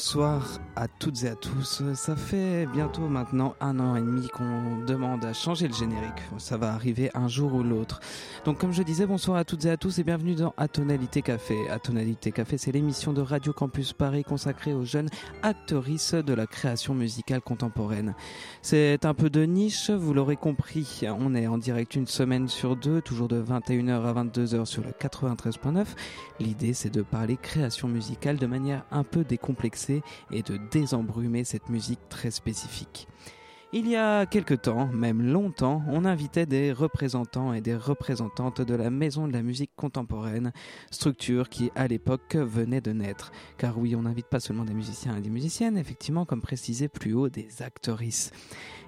Bonsoir à toutes et à tous. Ça fait bientôt maintenant un an et demi qu'on demande à changer le générique. Ça va arriver un jour ou l'autre. Donc comme je disais, bonsoir à toutes et à tous et bienvenue dans Atonalité Café. Atonalité Café, c'est l'émission de Radio Campus Paris consacrée aux jeunes actrices de la création musicale contemporaine. C'est un peu de niche, vous l'aurez compris. On est en direct une semaine sur deux, toujours de 21h à 22h sur le 93.9. L'idée, c'est de parler création musicale de manière un peu décomplexée et de désembrumer cette musique très spécifique. Il y a quelque temps, même longtemps, on invitait des représentants et des représentantes de la Maison de la musique contemporaine, structure qui à l'époque venait de naître. Car oui, on n'invite pas seulement des musiciens et des musiciennes, effectivement, comme précisé plus haut, des actrices.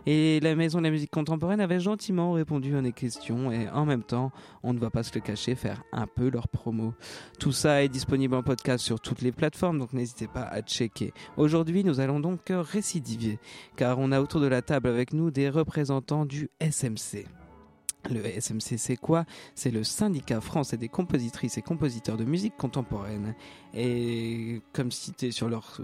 Et la Maison de la musique contemporaine avait gentiment répondu à des questions et en même temps, on ne va pas se le cacher, faire un peu leur promo. Tout ça est disponible en podcast sur toutes les plateformes, donc n'hésitez pas à checker. Aujourd'hui, nous allons donc récidiver, car on a autour de la table avec nous des représentants du SMC. Le SMC, c'est quoi? C'est le syndicat français des compositrices et compositeurs de musique contemporaine. Et comme cité sur leur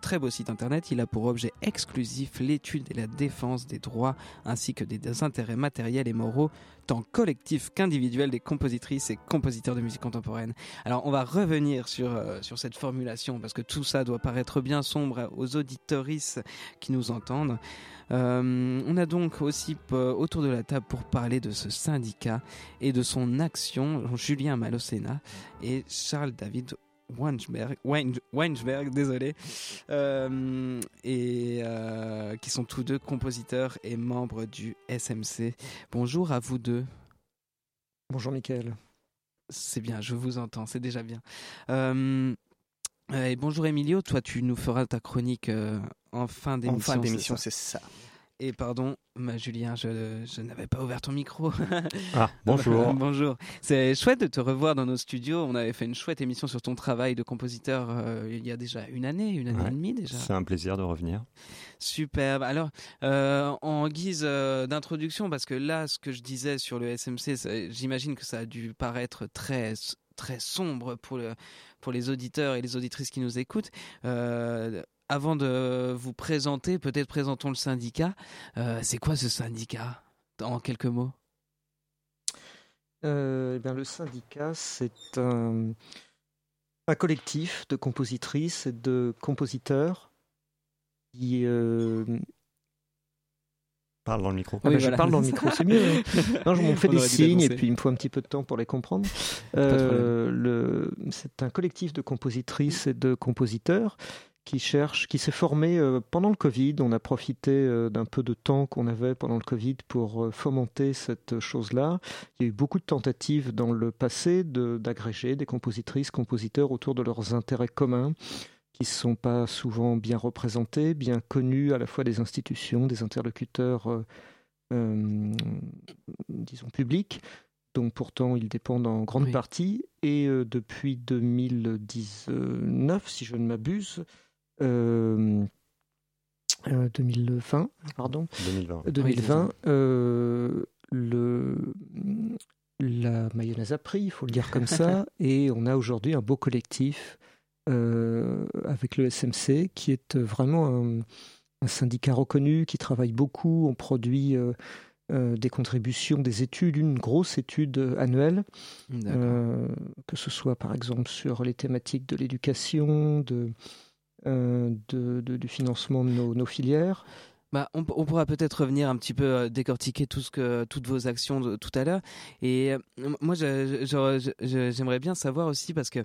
très beau site internet, il a pour objet exclusif l'étude et la défense des droits ainsi que des intérêts matériels et moraux tant collectifs qu'individuels des compositrices et compositeurs de musique contemporaine. Alors on va revenir sur, euh, sur cette formulation parce que tout ça doit paraître bien sombre aux auditorices qui nous entendent. Euh, on a donc aussi euh, autour de la table pour parler de ce syndicat et de son action Julien Malocena et Charles David Weinsberg, désolé, euh, et qui sont tous deux compositeurs et membres du SMC. Bonjour à vous deux. Bonjour Mickaël. C'est bien, je vous entends, c'est déjà bien. et bonjour Emilio, toi tu nous feras ta chronique en fin d'émission. En fin d'émission, c'est ça. Et pardon, ma Julien, je, je n'avais pas ouvert ton micro. ah, bonjour. bonjour. C'est chouette de te revoir dans nos studios. On avait fait une chouette émission sur ton travail de compositeur euh, il y a déjà une année, une année et demie déjà. C'est un plaisir de revenir. Superbe. Alors, euh, en guise euh, d'introduction, parce que là, ce que je disais sur le SMC, j'imagine que ça a dû paraître très très sombre pour, le, pour les auditeurs et les auditrices qui nous écoutent. Euh, avant de vous présenter, peut-être présentons le syndicat. Euh, c'est quoi ce syndicat En quelques mots? Euh, eh bien, Le syndicat, c'est un, un, collectif de compositrices et de compositeurs qui. Euh... Parle dans le micro. Ah, Je parle dans le micro, c'est mieux. non, je m'en fais des signes et puis il me faut un petit peu de temps pour les comprendre. Euh, c'est un collectif de compositrices et de compositeurs qui cherche, qui s'est formé euh, pendant le Covid. On a profité euh, d'un peu de temps qu'on avait pendant le Covid pour euh, fomenter cette chose-là. Il y a eu beaucoup de tentatives dans le passé d'agréger des compositrices, compositeurs autour de leurs intérêts communs qui ne sont pas souvent bien représentés, bien connus à la fois des institutions, des interlocuteurs, disons, publics, dont pourtant ils dépendent en grande partie. Et depuis 2019, si je ne m'abuse, 2020, euh, euh, pardon. 2020. 2020 euh, le, la mayonnaise a pris, il faut le dire comme ça, et on a aujourd'hui un beau collectif avec le SMC qui est vraiment un, syndicat reconnu, qui travaille beaucoup, on produit des contributions, des études, une grosse étude annuelle, que ce soit par exemple sur les thématiques de l'éducation, de euh, de, du financement de nos, filières. Bah, on, pourra peut-être revenir un petit peu euh, décortiquer tout ce que, toutes vos actions de, tout à l'heure. Et euh, moi, j'aimerais bien savoir aussi, parce que,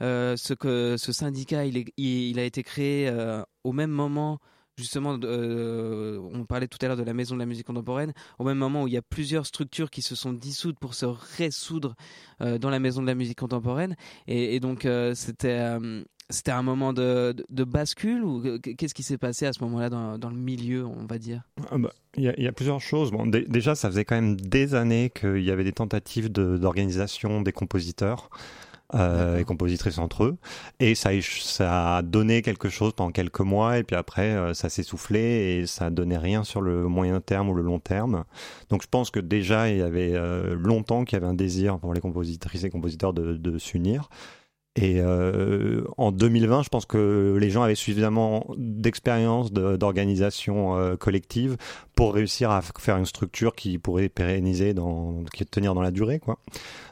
ce, que ce syndicat, il, a été créé au même moment justement, on parlait tout à l'heure de la Maison de la musique contemporaine, au même moment où il y a plusieurs structures qui se sont dissoutes pour se ressoudre dans la Maison de la musique contemporaine. Et donc, c'était c'était un moment de, bascule ou qu'est-ce qui s'est passé à ce moment-là dans, le milieu, on va dire? Ah bah, Il y, a plusieurs choses. Bon, déjà, ça faisait quand même des années qu'il y avait des tentatives d'organisation des compositeurs. Euh, et compositrices entre eux. Et ça, ça a donné quelque chose pendant quelques mois, et puis après, euh, ça s'est soufflé et ça donnait rien sur le moyen terme ou le long terme. Donc je pense que déjà, il y avait euh, longtemps qu'il y avait un désir pour les compositrices et compositeurs de, de s'unir. Et euh, en 2020, je pense que les gens avaient suffisamment d'expérience d'organisation euh, collective pour réussir à faire une structure qui pourrait pérenniser, dans, qui tenir dans la durée, quoi.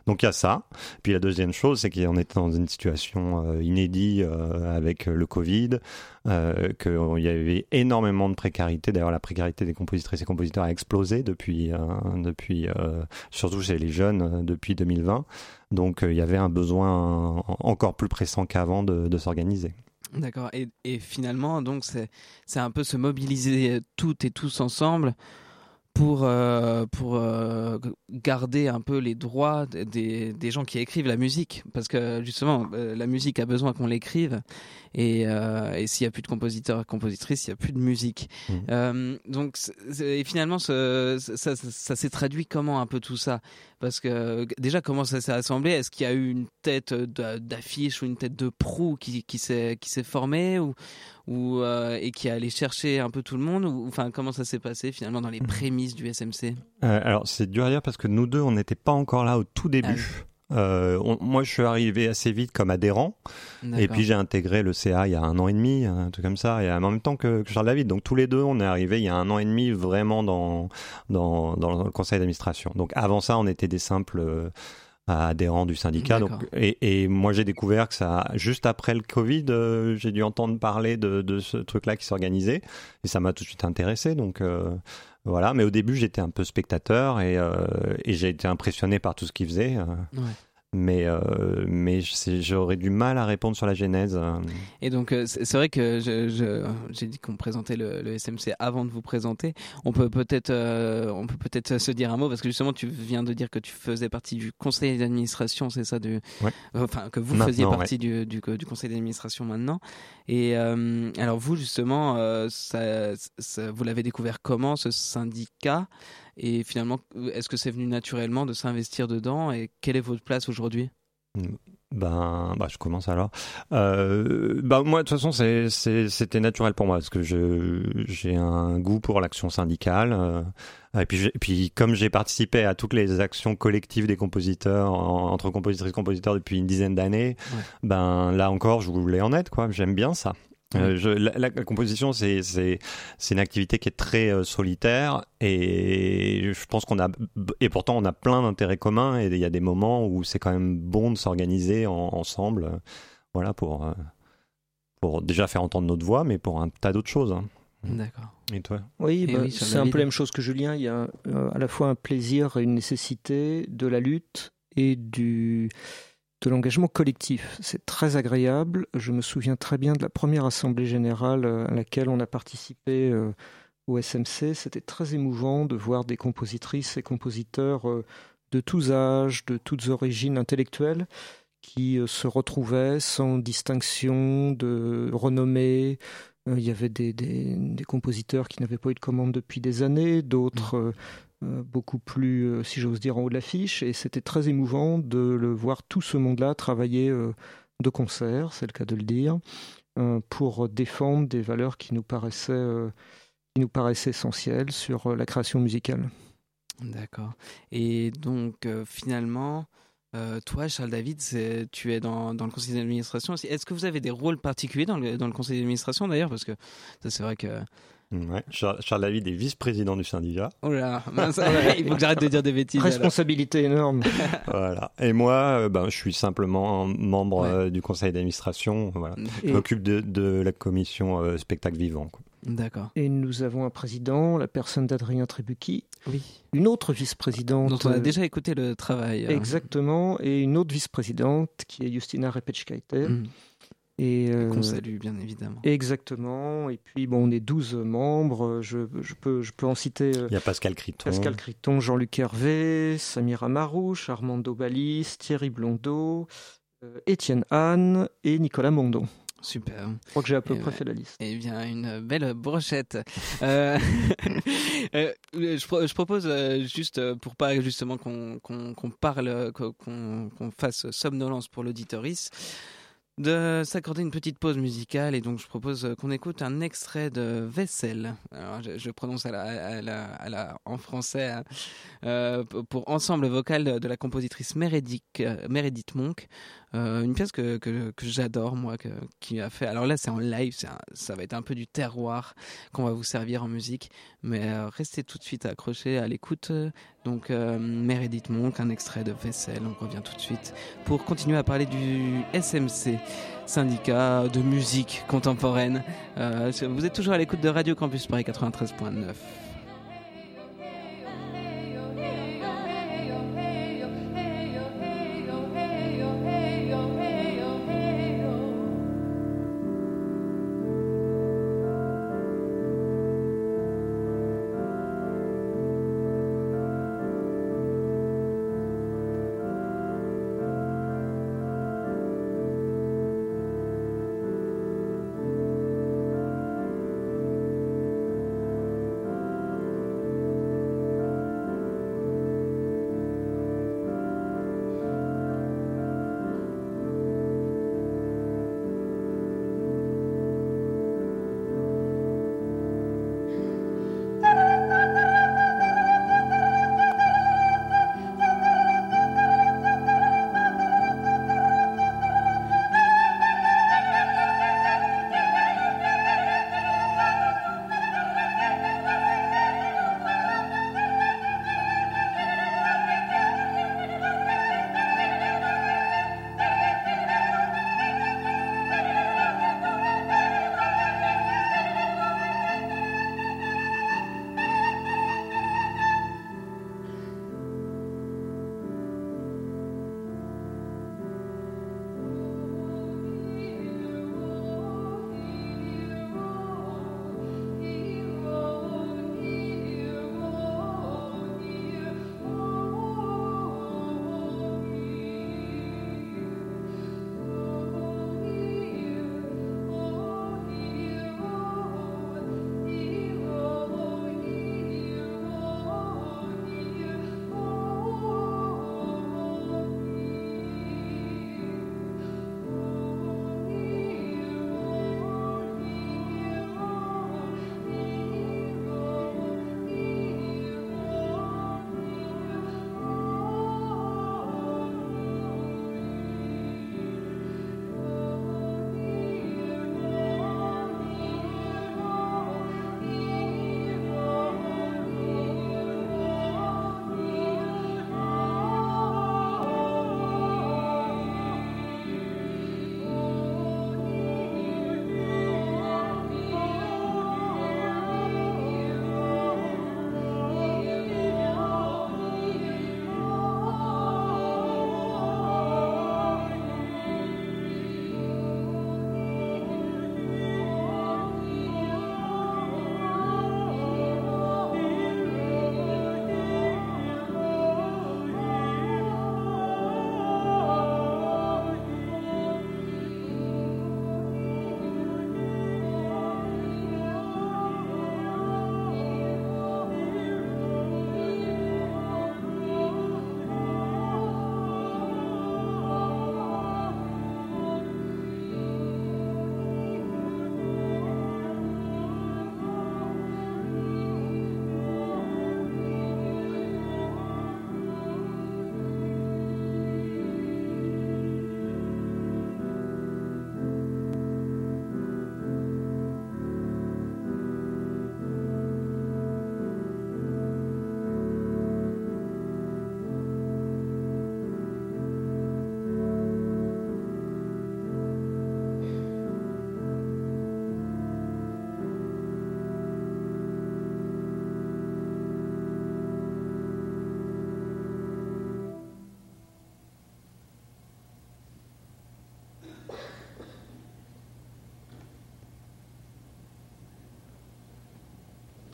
Donc il y a ça. Puis la deuxième chose, c'est qu'on était dans une situation euh, inédite euh, avec le Covid, euh, qu'il y avait énormément de précarité. D'ailleurs, la précarité des compositrices et compositeurs a explosé depuis, depuis surtout chez les jeunes, depuis 2020. Donc il y avait un besoin encore plus pressant qu'avant de, s'organiser. D'accord. Et, finalement, donc c'est un peu se mobiliser toutes et tous ensemble pour, euh, pour euh, garder un peu les droits des, des, gens qui écrivent la musique. Parce que justement, euh, la musique a besoin qu'on l'écrive. Et, et s'il n'y a plus de compositeurs et compositrices, il n'y a plus de musique. Mmh. donc, et finalement, ça, ça, ça s'est traduit comment un peu tout ça? Parce que déjà, comment ça s'est assemblé? Est-ce qu'il y a eu une tête d'affiche ou une tête de proue qui, qui s'est formée? Ou, ou, et qui est allé chercher un peu tout le monde? Ou, Enfin, comment ça s'est passé finalement dans les mmh. prémices du SMC Alors, c'est dur à dire parce que nous deux, on n'était pas encore là au tout début. Ah euh, moi, je suis arrivé assez vite comme adhérent, et puis j'ai intégré le CA il y a un an et demi, un truc comme ça, et en même temps que, Charles David. Donc tous les deux, on est arrivé il y a un an et demi vraiment dans dans, dans le conseil d'administration. Donc avant ça, on était des simples euh, adhérents du syndicat. Donc, et, et, moi, j'ai découvert que ça, juste après le Covid, euh, j'ai dû entendre parler de, de ce truc-là qui s'organisait, et ça m'a tout de suite intéressé. Donc voilà, mais au début j'étais un peu spectateur et, euh, j'ai été impressionné par tout ce qu'il faisait. Euh. Mais euh, mais j'aurais du mal à répondre sur la genèse. Et donc euh, c'est vrai que j'ai dit qu'on présentait le, le, SMC avant de vous présenter. On peut peut-être euh, on peut peut-être se dire un mot parce que justement tu viens de dire que tu faisais partie du conseil d'administration, c'est ça du enfin que vous faisiez partie du, du, du, conseil d'administration maintenant. Et euh, alors vous justement ça, ça, vous l'avez découvert comment ce syndicat? Et finalement, est-ce que c'est venu naturellement de s'investir dedans Et quelle est votre place aujourd'hui? Ben, bah, je commence alors. Euh, bah, moi, de toute façon, c'était naturel pour moi parce que j'ai un goût pour l'action syndicale. Euh, et puis, puis, comme j'ai participé à toutes les actions collectives des compositeurs entre compositrices et compositeurs depuis une dizaine d'années, ben là encore, je voulais en être. Quoi, j'aime bien ça. Euh, je, la, composition, c'est une activité qui est très euh, solitaire et je pense qu'on a et pourtant on a plein d'intérêts communs et il y a des moments où c'est quand même bon de s'organiser ensemble, voilà pour euh, pour déjà faire entendre notre voix, mais pour un tas d'autres choses. Hein. D'accord. Et toi? Oui, bah, c'est un peu la même chose que Julien. Il y a à la fois un plaisir et une nécessité de la lutte et du de l'engagement collectif. C'est très agréable. Je me souviens très bien de la première assemblée générale euh, à laquelle on a participé euh, au SMC. C'était très émouvant de voir des compositrices et compositeurs euh, de tous âges, de toutes origines intellectuelles, qui se retrouvaient sans distinction de renommée. Il y avait des, des compositeurs qui n'avaient pas eu de commande depuis des années, d'autres mmh. Beaucoup plus, euh, si j'ose dire, en haut de l'affiche. Et c'était très émouvant de le voir tout ce monde-là travailler euh, de concert, c'est le cas de le dire, pour défendre des valeurs qui nous paraissaient, qui nous paraissaient essentielles sur la création musicale. D'accord. Et donc, finalement, toi, Charles David, tu es dans, le conseil d'administration. Est-ce que vous avez des rôles particuliers dans le, dans le conseil d'administration d'ailleurs? Parce que c'est vrai que Ouais. Charles David est vice-président du syndicat. Oh là, il faut que j'arrête de dire des bêtises. Responsabilité énorme. voilà. Et moi, euh, ben, je suis simplement membre euh, du conseil d'administration. Voilà. Je m'occupe de, de, la commission euh, spectacle vivant. D'accord. Et nous avons un président, la personne d'Adrien Trébucchi. Oui. Une autre vice-présidente. Dont on a déjà écouté le travail. Exactement. Et une autre vice-présidente qui est Justina Repechkaite. Mm. Et, euh, Qu'on salue, bien évidemment. Exactement. Et puis, bon, on est 12 membres. Je, je peux, je peux en citer. Euh, Il y a Pascal Criton. Pascal Criton, Jean-Luc Hervé, Samira Marouche, Armando Balis, Thierry Blondeau, euh, Étienne Anne et Nicolas Mondon. Super. Je crois que j'ai à peu près fait la liste. Eh bien, une belle brochette. euh, je, je, propose juste pour pas justement qu'on qu'on parle, qu'on fasse somnolence pour l'auditoris de s'accorder une petite pause musicale et donc je propose qu'on écoute un extrait de Vaisselle. Je, prononce à la, à la, en français hein. euh, pour ensemble vocal de, la compositrice Meredith, Meredith Monk. Une pièce que, que, j'adore, moi, qui a fait. Alors là, c'est en live, ça va être un peu du terroir qu'on va vous servir en musique, mais restez tout de suite accrochés à l'écoute. Donc, Meredith Monk, un extrait de Vaisselle, on revient tout de suite pour continuer à parler du SMC syndicat de musique contemporaine. vous êtes toujours à l'écoute de Radio Campus Paris 93.9.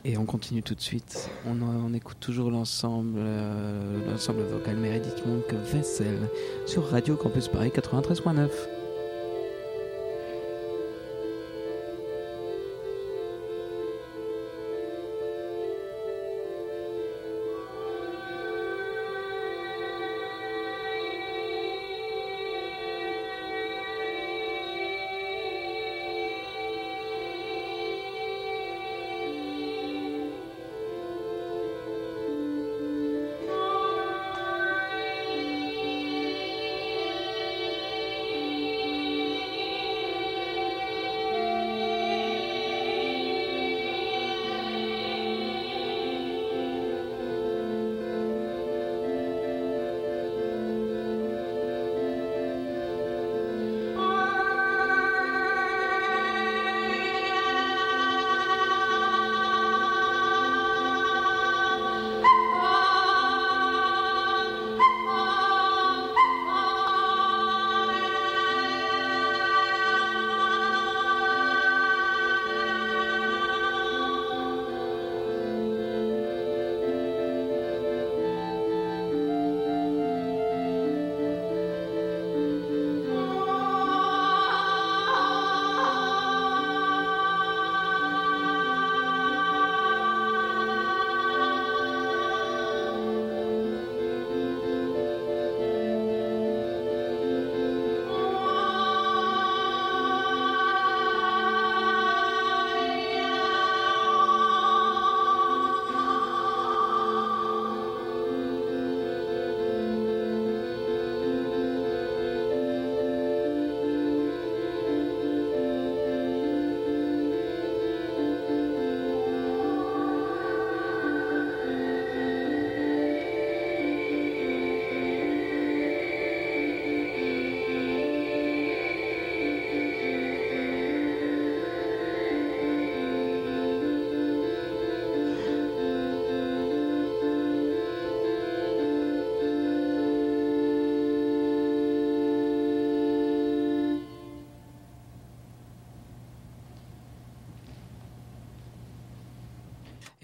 Et on continue tout de suite. On, écoute toujours l'ensemble, euh, l'ensemble vocal Meredith Monk Vessel sur Radio Campus Paris 93.9.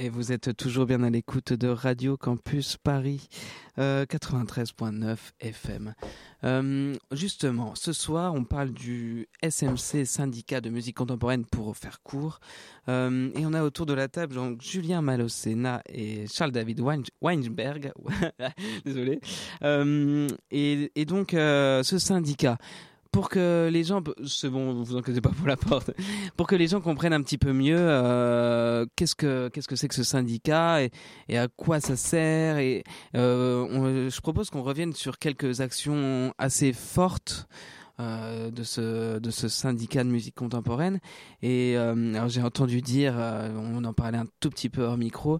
Et vous êtes toujours bien à l'écoute de Radio Campus Paris 93.9 euh, FM. Euh, justement, ce soir, on parle du SMC, syndicat de musique contemporaine pour faire court. Euh, et on a autour de la table donc, Julien Malocena et Charles-David Weinberg. Désolé. Et, donc, ce syndicat pour que les gens, c'est bon, vous inquiétez pas pour la porte, pour que les gens comprennent un petit peu mieux euh, qu'est-ce que qu'est-ce que c'est que ce syndicat et, et, à quoi ça sert. Et euh, je propose qu'on revienne sur quelques actions assez fortes euh, de, ce, de ce syndicat de musique contemporaine. Et euh, j'ai entendu dire, euh, on en parlait un tout petit peu hors micro,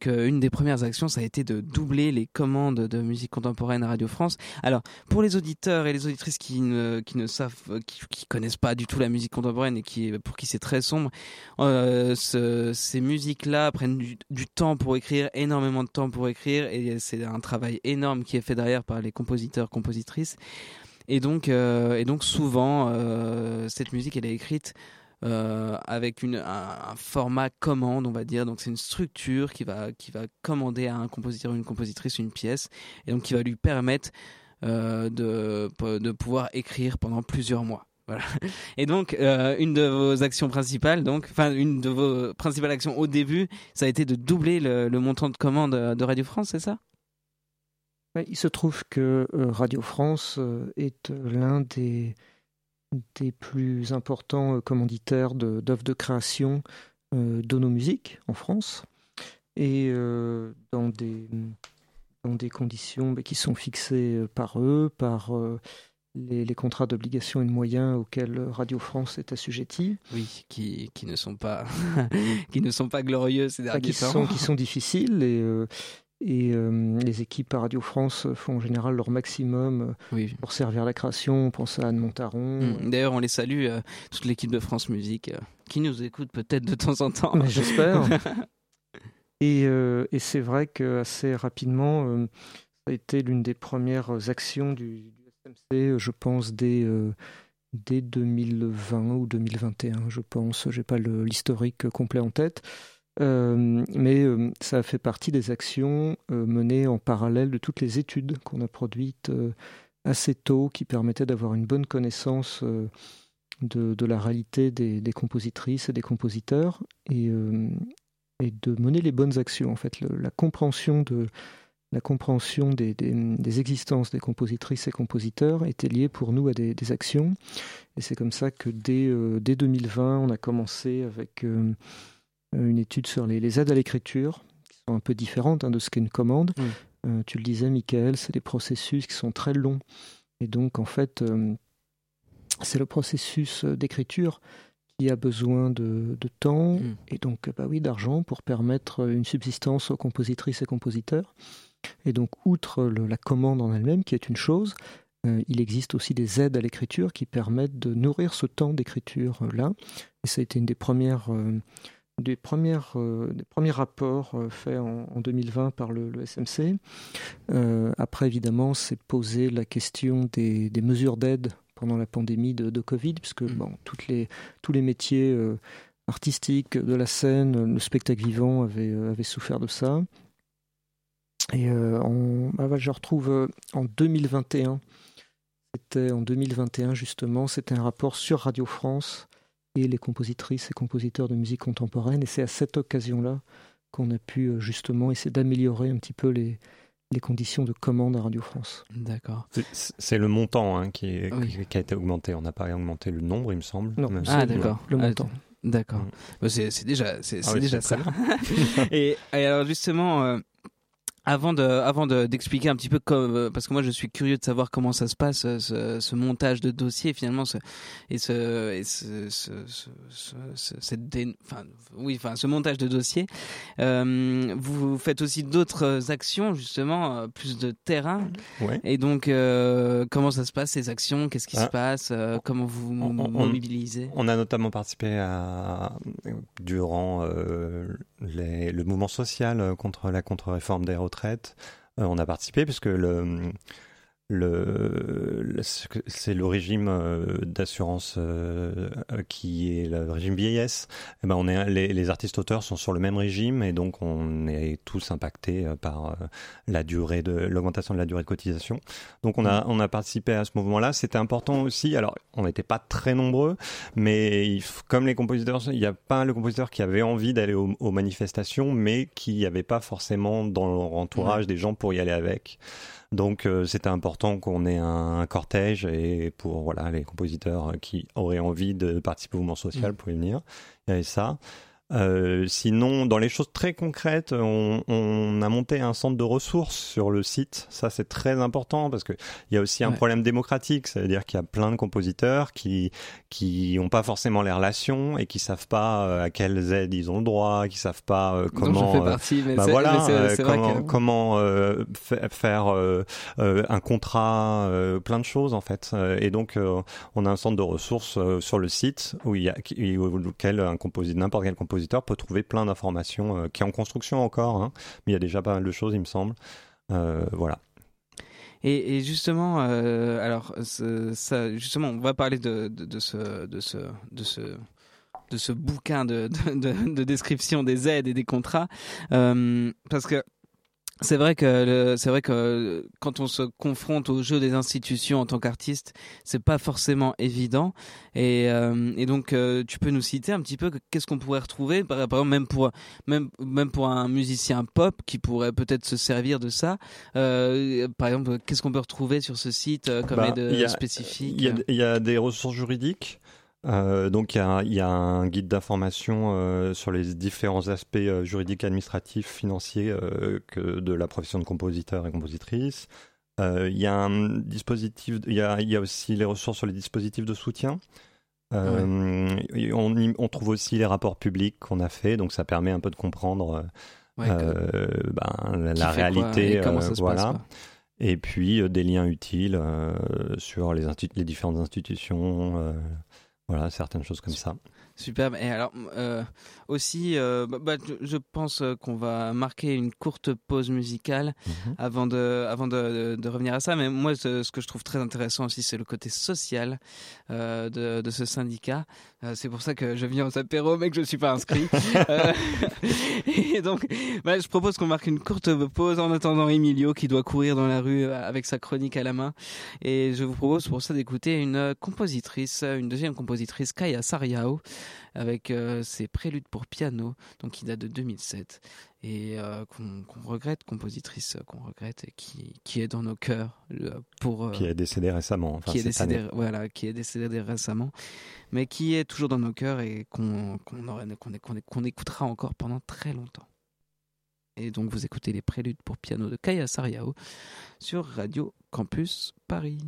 qu'une des premières actions, ça a été de doubler les commandes de musique contemporaine à Radio France. Alors, pour les auditeurs et les auditrices qui ne, qui ne savent, qui, connaissent pas du tout la musique contemporaine et qui, pour qui c'est très sombre, ce, ces musiques-là prennent du, du temps pour écrire, énormément de temps pour écrire, et c'est un travail énorme qui est fait derrière par les compositeurs, compositrices. Et donc, euh, et donc souvent, euh, cette musique, elle est écrite euh, avec une, un, format commande, on va dire. Donc c'est une structure qui va, qui va commander à un compositeur ou une compositrice une pièce, et donc qui va lui permettre de, de pouvoir écrire pendant plusieurs mois. Voilà. Et donc, une de vos actions principales, donc, enfin, une de vos principales actions au début, ça a été de doubler le, le montant de commande de Radio France, c'est ça? Il se trouve que euh, Radio France euh, est euh, l'un des, des plus importants commanditaires d'œuvres de, création de nos musiques en France. Et dans, des, dans des conditions bah, qui sont fixées par eux, par les, les, contrats d'obligation et de moyens auxquels Radio France est assujettie. Oui, qui, qui ne sont pas qui ne sont pas glorieux ces derniers qui Sont, qui sont difficiles. Et, et euh, les équipes à Radio France font en général leur maximum euh, pour servir la création. On pense à Anne Montaron. Mm. D'ailleurs, on les salue, euh, toute l'équipe de France Musique, qui nous écoute peut-être de temps en temps. J'espère. et, et c'est vrai que assez rapidement, ça a été l'une des premières actions du, SMC, je pense, dès, dès 2020 ou 2021, je pense. J'ai pas l'historique complet en tête. Euh, mais euh, ça fait partie des actions euh, menées en parallèle de toutes les études qu'on a produites assez tôt qui permettaient d'avoir une bonne connaissance de, la réalité des, compositrices et des compositeurs et, de mener les bonnes actions. En fait, la compréhension de la compréhension des, existences des compositrices et compositeurs était liée pour nous à des, actions. Et c'est comme ça que dès, dès 2020, on a commencé avec euh, une étude sur les, aides à l'écriture, qui sont un peu différentes hein, de ce qu'est une commande. Euh, tu le disais, Michael, c'est des processus qui sont très longs. Et donc, en fait, euh, c'est le processus d'écriture qui a besoin de, temps mm. et donc bah oui, d'argent pour permettre une subsistance aux compositrices et compositeurs. Et donc, outre la commande en elle-même, qui est une chose, il existe aussi des aides à l'écriture qui permettent de nourrir ce temps d'écriture-là. Et ça a été une des premières des, premières, euh, des premiers rapports euh, faits en, 2020 par le, SMC. Euh, après, évidemment, c'est posé la question des, des mesures d'aide pendant la pandémie de, Covid, puisque mm. bon, toutes les, tous les métiers artistiques de la scène, le spectacle vivant avaient, avait souffert de ça. Et on, ah je retrouve en 2021, c'était en 2021 justement, c'était un rapport sur Radio France et les compositrices et compositeurs de musique contemporaine. Et c'est à cette occasion-là qu'on a pu euh, justement essayer d'améliorer un petit peu les, les conditions de commande à Radio France. D'accord. C'est le montant hein, qui, qui, a été augmenté. On n'a pas augmenté le nombre, il me semble. Non, ah, d'accord. Le montant. D'accord. Mm. Bah, c'est déjà, c'est ah déjà ça. et, et, alors justement, euh, avant de, avant d'expliquer un petit peu comme, euh, parce que moi je suis curieux de savoir comment ça se passe, euh, ce, ce montage de dossier finalement, ce, et ce, et ce, ce, ce cette enfin, oui, enfin, ce montage de dossier. Euh, vous faites aussi d'autres actions justement, plus de terrain. Ouais. Et donc, euh, comment ça se passe ces actions? Qu'est-ce qui se ah. passe Comment vous on, mobilisez? On a notamment participé à durant les, le mouvement social contre la contre-réforme des retraites. On a participé puisque le le, c'est le régime euh, d'assurance euh, qui est le régime vieillesse. Et eh ben on est les, les, artistes auteurs sont sur le même régime et donc on est tous impactés euh, par la durée de l'augmentation de la durée de cotisation. Donc on a on a participé à ce mouvement-là. C'était important aussi. Alors on n'était pas très nombreux, mais comme les compositeurs, il y a pas le compositeur qui avait envie d'aller aux, manifestations, mais qui n'y avait pas forcément dans leur entourage des gens pour y aller avec. Donc euh, c'était important qu'on ait un, cortège et pour voilà les compositeurs qui auraient envie de participer au mouvement social mmh. pouvaient venir. Il y avait ça. Euh, sinon, dans les choses très concrètes, on, on, a monté un centre de ressources sur le site. Ça, c'est très important parce que il y a aussi un problème démocratique, c'est-à-dire qu'il y a plein de compositeurs qui qui ont pas forcément les relations et qui savent pas euh, à quelles aides ils ont le droit, qui savent pas euh, comment. Non, partie, mais bah voilà, comment, comment faire un contrat, plein de choses en fait. Et donc, on a un centre de ressources sur le site où il y a auquel un compositeur, n'importe quel compositeur peut trouver plein d'informations euh, qui est en construction encore, hein, mais il y a déjà pas mal de choses, il me semble. Euh, voilà. Et, justement, euh, alors ça, justement, on va parler de, de, ce, de ce, de ce, de ce bouquin de, de, description des aides et des contrats, parce que c'est vrai que c'est vrai que quand on se confronte au jeu des institutions en tant qu'artiste, c'est pas forcément évident. Et, euh, et donc euh, tu peux nous citer un petit peu qu'est-ce qu'on pourrait retrouver, par, exemple même pour même même pour un musicien pop qui pourrait peut-être se servir de ça. Euh, par exemple, qu'est-ce qu'on peut retrouver sur ce site comme bah, aide spécifique Il y, a des ressources juridiques. Euh, donc il y, y, a un guide d'information euh, sur les différents aspects euh, juridiques, administratifs, financiers que de la profession de compositeur et compositrice. Il y a un dispositif, il y a, y a, aussi les ressources sur les dispositifs de soutien. on, on, trouve aussi les rapports publics qu'on a fait, donc ça permet un peu de comprendre ben, la réalité, voilà. et puis des liens utiles sur les, les différentes institutions. Voilà, certaines choses comme ça. Superbe. Et alors, euh, aussi, euh, bah, bah je pense euh, qu'on va marquer une courte pause musicale mhm. avant, de, avant de, de, revenir à ça. Mais moi, ce, que je trouve très intéressant aussi, c'est le côté social euh, de, de, ce syndicat. Euh, c'est pour ça que je viens aux apéros, mais que je ne suis pas inscrit. et donc, bah, je propose qu'on marque une courte pause en attendant Emilio qui doit courir dans la rue avec sa chronique à la main. Et je vous propose pour ça d'écouter une compositrice, une deuxième compositrice, Kaya Sariao avec euh, ses préludes pour piano, donc qui date de 2007 et euh, qu'on regrette, compositrice qu'on regrette et qui, qui est dans nos cœurs pour euh, qui est décédée récemment, qui est décédé voilà, qui est décédé récemment, mais qui est toujours dans nos cœurs et qu'on qu'on écoutera encore pendant très longtemps. Et donc vous écoutez les préludes pour piano de Kaya Sariao sur Radio Campus Paris.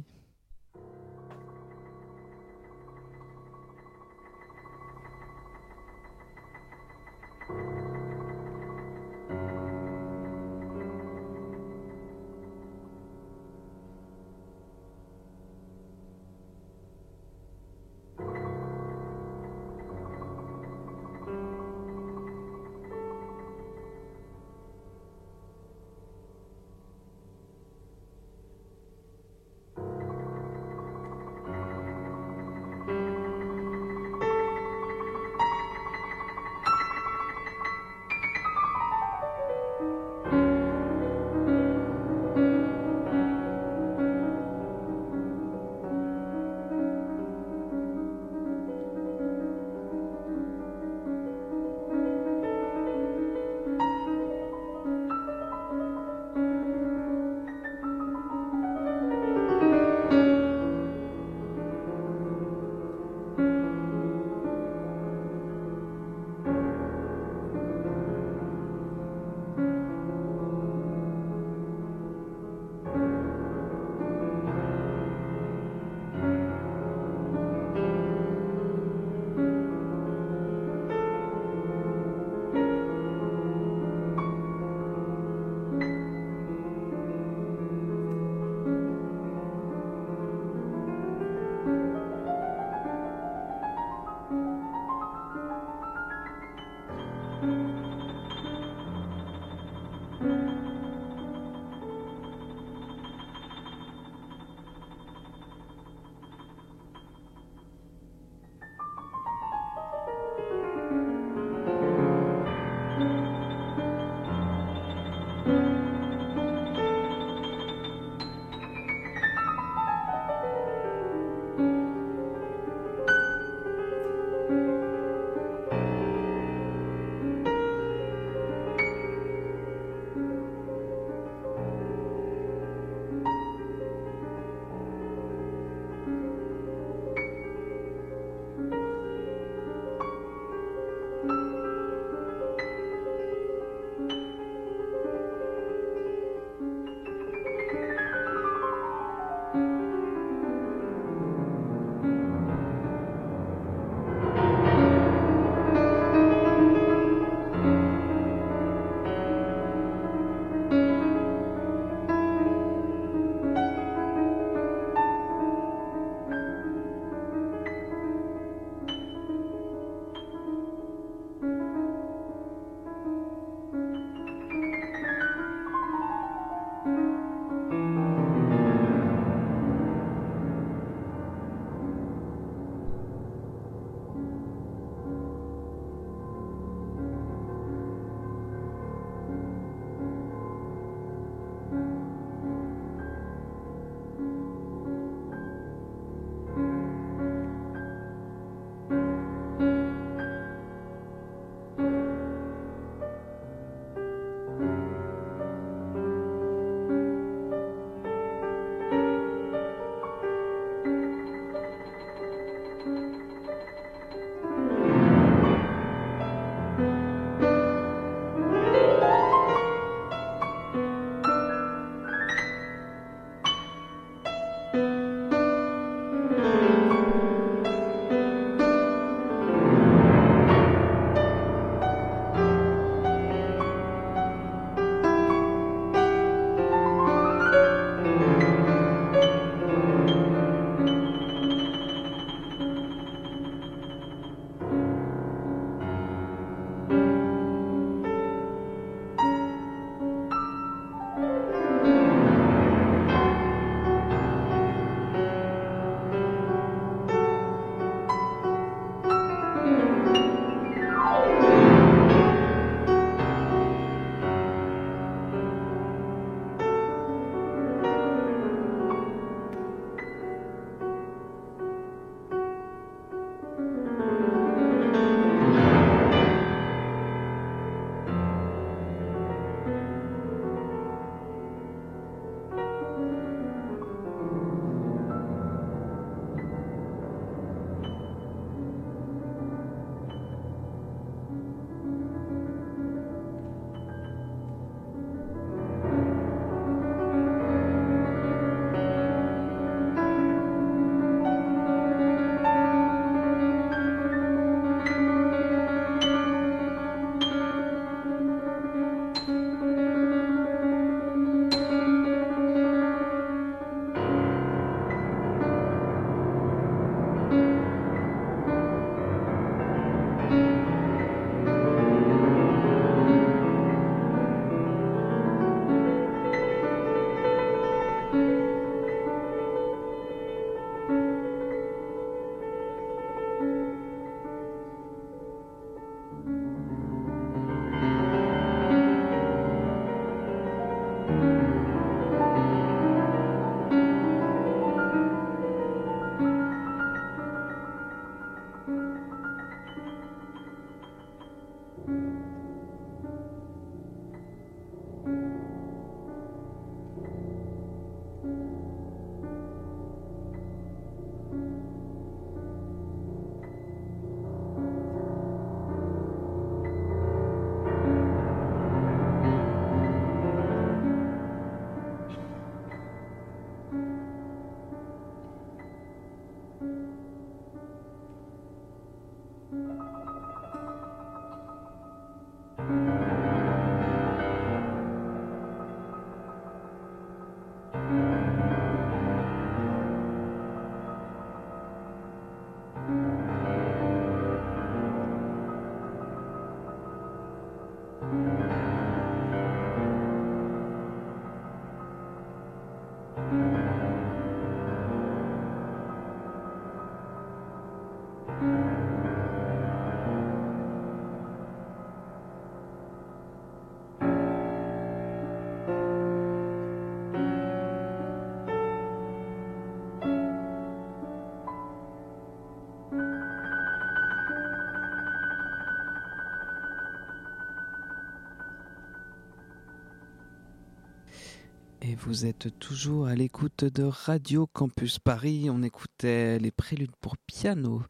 Vous êtes toujours à l'écoute de Radio Campus Paris. On les préludes pour piano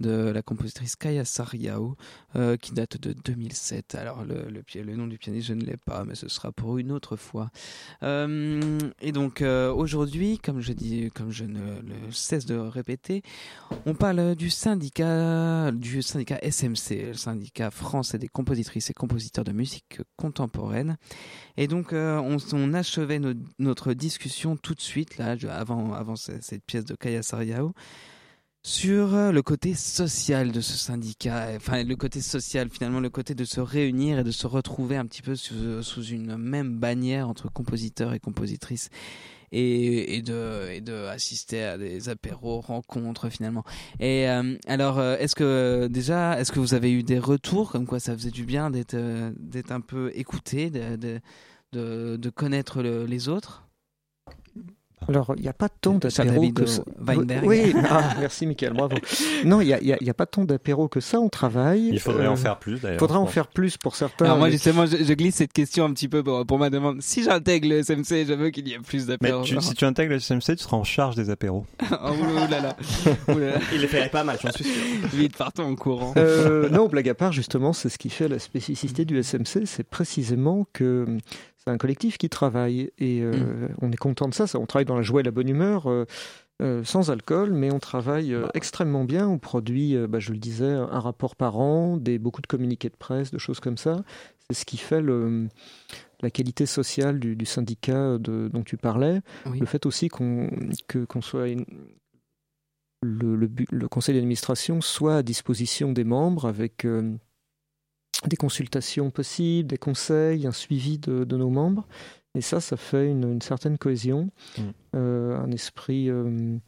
de la compositrice Kaya Sariao, euh, qui date de 2007. Alors le, le, nom du pianiste, je ne l'ai pas, mais ce sera pour une autre fois. Euh, et donc euh, aujourd'hui, comme je dis, comme je ne cesse de répéter, on parle du syndicat, du syndicat SMC, le syndicat français des compositrices et compositeurs de musique contemporaine. Et donc on, on, achevait notre discussion tout de suite là, avant, avant cette pièce de Kaya Sariao sur euh, le côté social de ce syndicat, enfin le côté social finalement, le côté de se réunir et de se retrouver un petit peu sous, une même bannière entre compositeurs et compositrices. Et, et de assister à des apéros, rencontres finalement. Et euh, alors, euh, est-ce que déjà, est-ce que vous avez eu des retours comme quoi ça faisait du bien d'être un peu écouté, de connaître les autres? Alors, il n'y a pas tant d'apéros que ça. Oui, ah, merci Michael, bravo. Non, il n'y a, a, pas tant d'apéros que ça, on travaille. Il faudrait en euh, faire plus d'ailleurs. Il faudrait en faire plus pour certains. Alors moi justement, je, glisse cette question un petit peu pour, ma demande. Si j'intègre le SMC, je veux qu'il y ait plus d'apéros. Mais si tu intègres le SMC, tu seras en charge des apéros. oh, oulala. Il les ferait pas mal, j'en suis sûr. Vite, partons en courant. Euh, non, blague à part, justement, c'est ce qui fait la spécificité du SMC, c'est précisément que c'est un collectif qui travaille et euh, mm. on est content de ça, On travaille dans la joie et la bonne humeur. Euh, euh, sans alcool, mais on travaille bah. extrêmement bien. On produit, bah, je le disais, un rapport par an, des, beaucoup de communiqués de presse, de choses comme ça. C'est ce qui fait le, la qualité sociale du, syndicat de, dont tu parlais. Le fait aussi qu'on qu'on soit le, le, conseil d'administration soit à disposition des membres avec des consultations possibles, des conseils, un suivi de, nos membres. Et ça, ça fait une, certaine cohésion, mm. euh, un esprit, euh,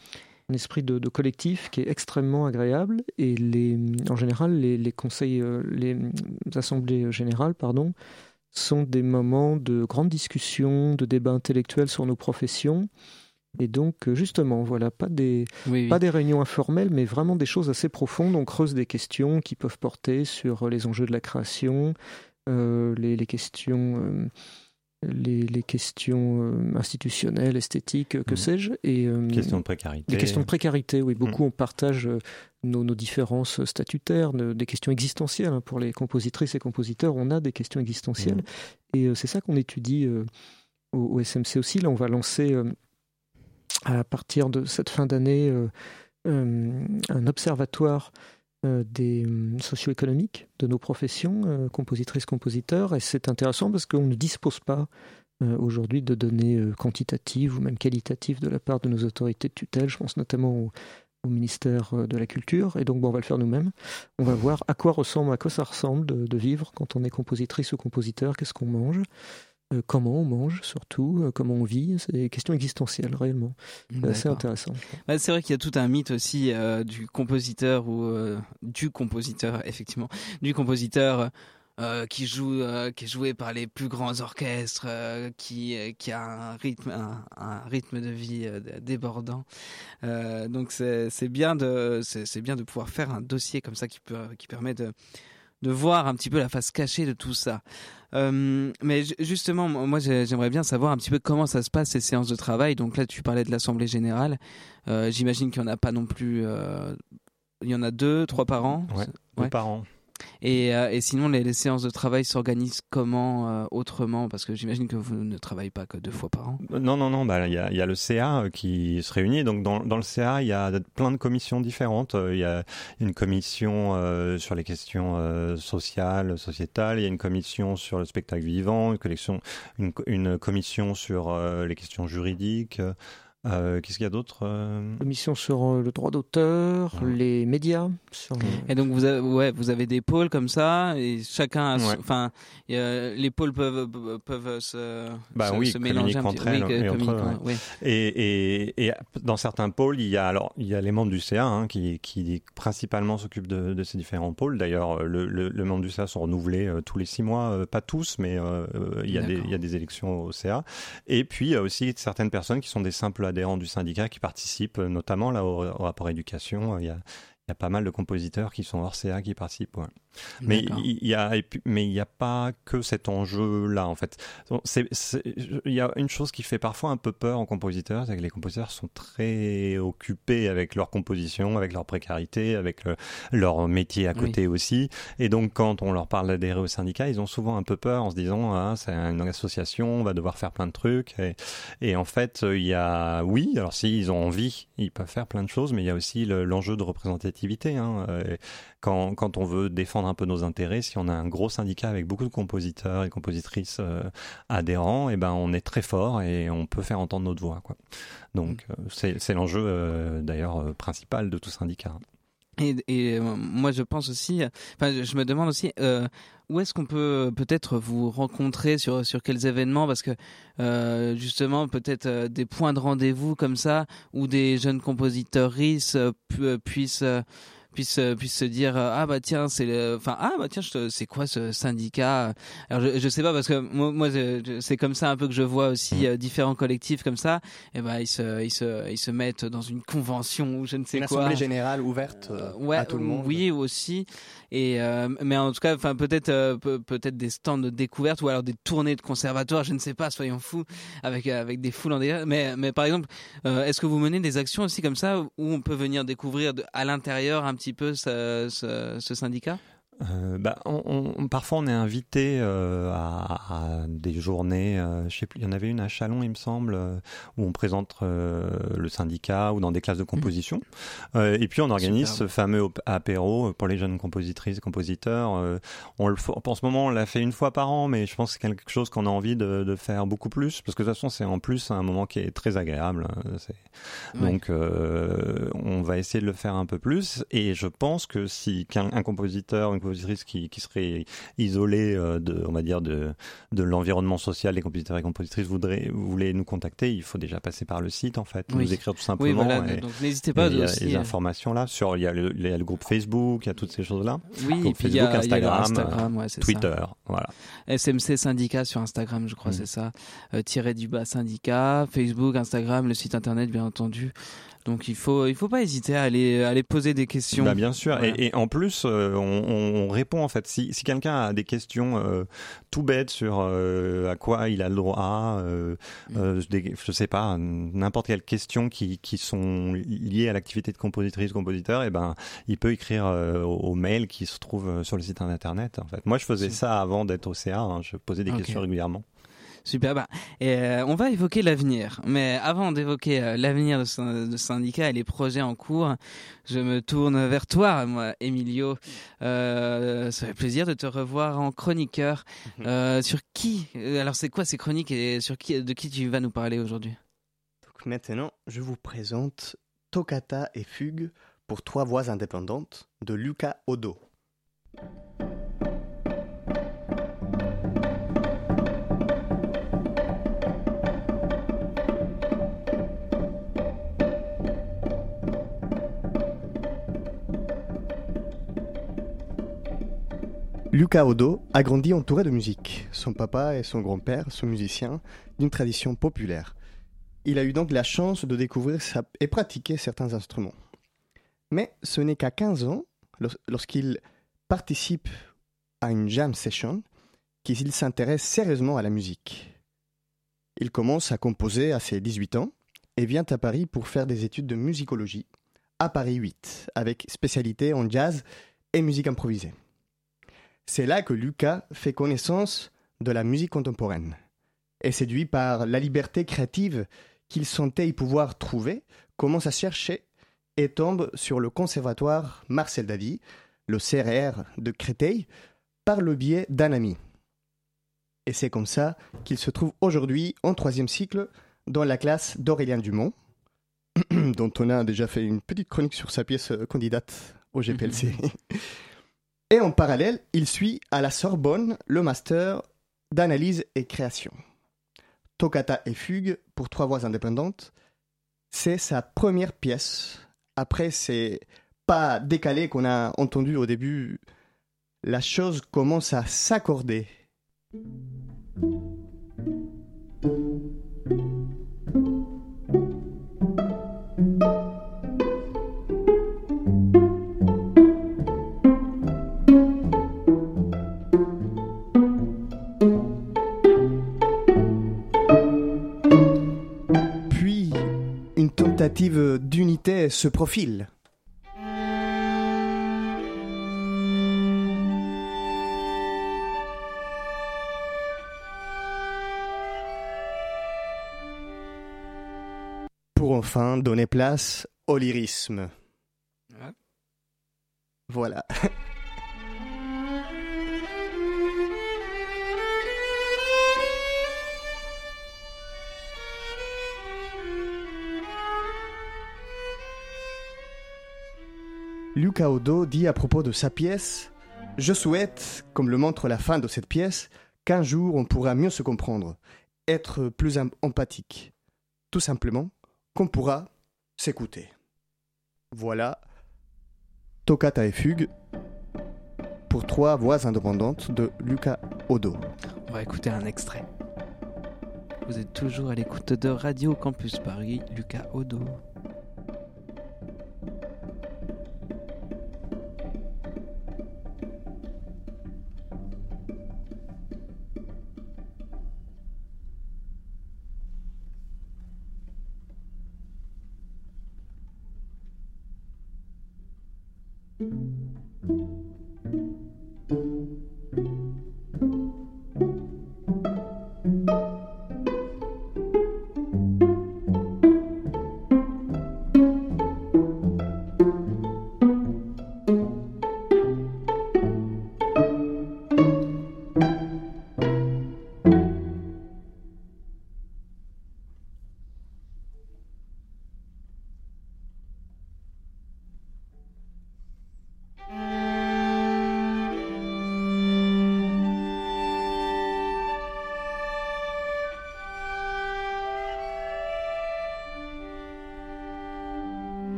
un esprit de, collectif qui est extrêmement agréable. Et les, en général, les, conseils, euh, les assemblées générales, pardon, sont des moments de grande discussion, de débat intellectuel sur nos professions. Et donc, euh, justement, voilà, pas des, pas des réunions informelles, mais vraiment des choses assez profondes. On creuse des questions qui peuvent porter sur les enjeux de la création, euh, les, les, questions, euh, les, les, questions institutionnelles, esthétiques, que mmh. sais-je. Et, questions de précarité. Les questions de précarité, oui. Beaucoup, mmh. on partage nos, nos, différences statutaires, des questions existentielles. Hein. Pour les compositrices et compositeurs, on a des questions existentielles. Mmh. Et c'est ça qu'on étudie au, au, SMC aussi. Là, on va lancer à partir de cette fin d'année euh, euh, un observatoire euh, des socio-économiques de nos professions, compositrices, compositeurs, et c'est intéressant parce qu'on ne dispose pas aujourd'hui de données quantitatives ou même qualitatives de la part de nos autorités de tutelle, je pense notamment au, ministère de la Culture, et donc bon, on va le faire nous-mêmes. On va voir à quoi ressemble, à quoi ça ressemble de vivre quand on est compositrice ou compositeur, qu'est-ce qu'on mange, euh, comment on mange surtout, euh, comment on vit, c'est des questions existentielles réellement. C'est intéressant. Bah, c'est vrai qu'il y a tout un mythe aussi euh, du compositeur ou du compositeur effectivement, du compositeur qui joue, qui est joué par les plus grands orchestres, qui qui a un rythme, un, rythme de vie débordant. donc c'est bien de c'est bien de pouvoir faire un dossier comme ça qui peut qui permet de de voir un petit peu la face cachée de tout ça. Euh, mais justement, moi j'aimerais bien savoir un petit peu comment ça se passe ces séances de travail. Donc là, tu parlais de l'Assemblée générale. Euh, j'imagine qu'il n'y en a pas non plus. Euh, il y en a deux, trois par an. Ouais, deux par an. Et, euh, et sinon, les, séances de travail s'organisent comment euh, autrement? Parce que j'imagine que vous ne travaillez pas que deux fois par an. Non, non, non. Bah, il y, a, y, a, le CA euh, qui se réunit. Donc, dans, le CA, il y a plein de commissions différentes. Il y a une commission sur les questions sociales, sociétales. Il y a une commission sur le spectacle vivant, une commission sur les questions juridiques. Euh, qu'est-ce qu'il y a d'autre euh Mission sur euh, le droit d'auteur, les médias. Et donc vous avez, ouais, vous avez des pôles comme ça et chacun, enfin, les pôles peuvent peuvent se, bah oui, mélanger entre elles, et, et, dans certains pôles, il y a alors il y a les membres du CA hein, qui, qui principalement s'occupent de, de, ces différents pôles. D'ailleurs, le, le, le membre du CA sont renouvelés tous les six mois, pas tous, mais il y a des il y a des élections au CA. Et puis il y a aussi certaines personnes qui sont des simples adhérents du syndicat qui participent, euh, notamment là au, rapport éducation. Euh, y a pas mal de compositeurs qui sont hors CA qui participent. Mais il y a, mais il n'y a pas que cet enjeu-là, en fait. Il y a une chose qui fait parfois un peu peur aux compositeurs, c'est que les compositeurs sont très occupés avec leur composition, avec leur précarité, avec leur métier à côté aussi. Et donc, quand on leur parle d'adhérer au syndicat, ils ont souvent un peu peur en se disant, ah, c'est une association, on va devoir faire plein de trucs. Et, et en fait, il y a, oui, alors s'ils ont envie, ils peuvent faire plein de choses, mais il y a aussi l'enjeu de représentativité. Hein. Quand, quand, on veut défendre un peu nos intérêts, si on a un gros syndicat avec beaucoup de compositeurs et compositrices euh, adhérents, et eh ben on est très fort et on peut faire entendre notre voix. Quoi. Donc mm. euh, c'est l'enjeu euh, d'ailleurs principal de tout syndicat. Et, et moi, je pense aussi, enfin, je me demande aussi, euh, où est-ce qu'on peut peut-être vous rencontrer sur sur quels événements? Parce que euh, justement, peut-être euh, des points de rendez-vous comme ça, où des jeunes compositeurs puissent puisse euh, puisse se dire euh, ah bah tiens c'est le enfin ah bah tiens c'est quoi ce syndicat? Alors je, je sais pas parce que moi, moi c'est comme ça un peu que je vois aussi mmh. euh, différents collectifs comme ça. Et ben ils se ils se ils se mettent dans une convention ou je ne sais une quoi. assemblée générale ouverte ouais, à tout le monde. oui aussi. Et mais en tout cas enfin peut-être peut-être des stands de découverte ou alors des tournées de conservatoire je ne sais pas soyons fous avec avec des foules en délire. Mais mais par exemple est-ce que vous menez des actions aussi comme ça où on peut venir découvrir à l'intérieur un petit peu ce, ce syndicat? Euh, bah, on, parfois, on est invité euh, à, des journées. Euh, je sais plus, il y en avait une à Chalon, il me semble, où on présente le syndicat ou dans des classes de composition. et puis, on organise ce fameux apéro pour les jeunes compositrices et compositeurs. on le, en ce moment, on l'a fait une fois par an, mais je pense que c'est quelque chose qu'on a envie de, faire beaucoup plus, parce que de toute façon, c'est en plus un moment qui est très agréable. Donc, on va essayer de le faire un peu plus. Et je pense que si un, compositeur, une qui, qui seraient isolées euh, de, on va dire, de, de l'environnement social, les compositeurs et compositrices voudraient, voulaient nous contacter, il faut déjà passer par le site, en fait, nous écrire tout simplement. donc n'hésitez pas. Il y a les euh, informations là, sur, il y, a le, le groupe Facebook, il y a toutes ces choses-là. Oui, et puis il y a, Instagram, Twitter, voilà. SMC Syndicat sur Instagram, je crois, mm. c'est ça. Euh, tiré du bas syndicat, Facebook, Instagram, le site internet, bien entendu. Donc il faut il faut pas hésiter à aller aller poser des questions. Bah, bien sûr. Et, en plus, euh, on, répond en fait. Si, si quelqu'un a des questions euh, tout bêtes sur euh, à quoi il a le droit, mm. je sais pas, n'importe quelle question qui, qui sont liées à l'activité de compositrice compositeur, et eh ben il peut écrire au, mail qui se trouve sur le site internet. En fait, moi je faisais ça avant d'être au CA. Hein. je posais des questions régulièrement. Super. Bah, euh, on va évoquer l'avenir. Mais avant d'évoquer euh, l'avenir de ce syndicat et les projets en cours, je me tourne vers toi, moi, Emilio. Euh, ça fait plaisir de te revoir en chroniqueur. Mhm. Sur qui Alors, c'est quoi ces chroniques et sur qui, de qui tu vas nous parler aujourd'hui? Donc maintenant, je vous présente Toccata et Fugue pour trois voix indépendantes de Luca Odo. Luca Odo a grandi entouré de musique. Son papa et son grand-père sont musiciens d'une tradition populaire. Il a eu donc la chance de découvrir et pratiquer certains instruments. Mais ce n'est qu'à 15 ans, lorsqu'il participe à une jam session, qu'il s'intéresse sérieusement à la musique. Il commence à composer à ses 18 ans et vient à Paris pour faire des études de musicologie à Paris 8, avec spécialité en jazz et musique improvisée. C'est là que Lucas fait connaissance de la musique contemporaine. Et séduit par la liberté créative qu'il sentait y pouvoir trouver, commence à chercher et tombe sur le conservatoire Marcel Davy, le CRR de Créteil, par le biais d'un ami. Et c'est comme ça qu'il se trouve aujourd'hui en troisième cycle dans la classe d'Aurélien Dumont, dont on a déjà fait une petite chronique sur sa pièce candidate au GPLC. Et en parallèle, il suit à la Sorbonne le master d'analyse et création. Toccata et fugue pour trois voix indépendantes, c'est sa première pièce. Après, c'est pas décalé qu'on a entendu au début. La chose commence à s'accorder. Tentative d'unité se profile. Pour enfin donner place au lyrisme. Voilà. Luca Odo dit à propos de sa pièce Je souhaite, comme le montre la fin de cette pièce, qu'un jour on pourra mieux se comprendre, être plus empathique. Tout simplement, qu'on pourra s'écouter. Voilà, Toccata et Fugue pour trois voix indépendantes de Luca Odo. On va écouter un extrait. Vous êtes toujours à l'écoute de Radio Campus Paris, Luca Odo.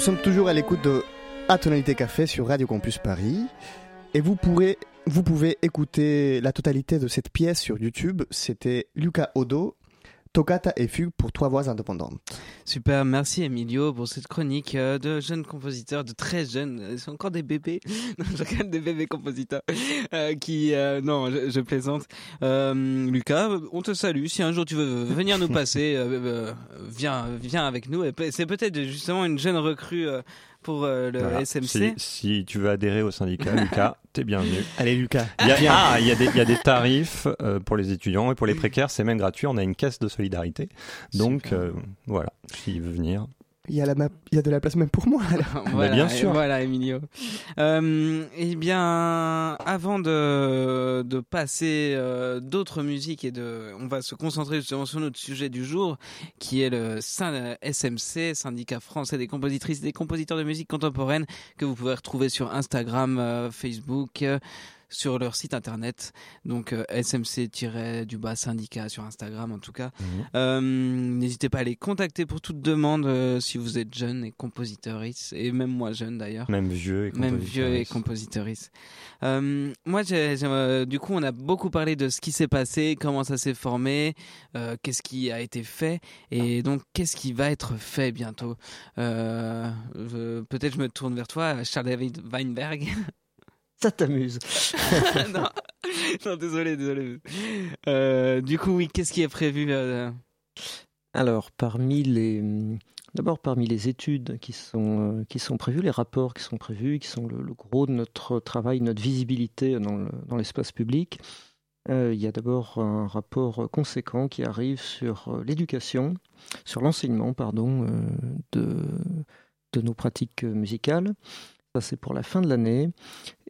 Nous sommes toujours à l'écoute de Atonalité Café sur Radio Campus Paris. Et vous, pouvez écouter la totalité de cette pièce sur YouTube. C'était Luca Odo Toccata et Fugue pour trois voix indépendantes. Super, merci Emilio pour cette chronique euh, de jeunes compositeurs, de très jeunes, ils sont encore des bébés, non, je des bébés compositeurs, euh, qui, euh, non, je, plaisante. Lucas, on te salue, si un jour tu veux venir nous passer, viens, viens avec nous, c'est peut-être justement une jeune recrue pour euh, le SMC. Si, tu veux adhérer au syndicat, Lucas, t'es bienvenu. Allez, Lucas. Il y a, ah, il y a, des, il y a des tarifs euh, pour les étudiants et pour les précaires, c'est même gratuit. On a une caisse de solidarité. Donc, euh, voilà, s'il veut venir il y, a la il y a de la place même pour moi. voilà, bien sûr. Voilà, Emilio. Euh, eh bien, avant de, de passer euh, d'autres musiques et de, on va se concentrer justement sur notre sujet du jour, qui est le SMC, Syndicat français des compositrices et des compositeurs de musique contemporaine, que vous pouvez retrouver sur Instagram, euh, Facebook sur leur site internet, donc euh, smc-du-bas syndicat sur Instagram en tout cas. Mhm. Euh, n'hésitez pas à les contacter pour toute demande euh, si vous êtes jeune et compositeur et même moi jeune d'ailleurs. Même vieux et Même vieux et compositrice. moi, du coup, on a beaucoup parlé de ce qui s'est passé, comment ça s'est formé, qu'est-ce qui a été fait et donc qu'est-ce qui va être fait bientôt. Peut-être je me tourne vers toi, Charles David Weinberg. Ça t'amuse. non, désolé, désolé. Euh, du coup, oui, qu'est-ce qui est prévu euh, Alors, parmi les, d'abord parmi les études qui sont euh, qui sont prévues, les rapports qui sont prévus, qui sont le, gros de notre travail, notre visibilité dans l'espace public. il y a d'abord un rapport conséquent qui arrive sur l'éducation, sur l'enseignement, pardon, de de nos pratiques musicales. Ça, c'est pour la fin de l'année.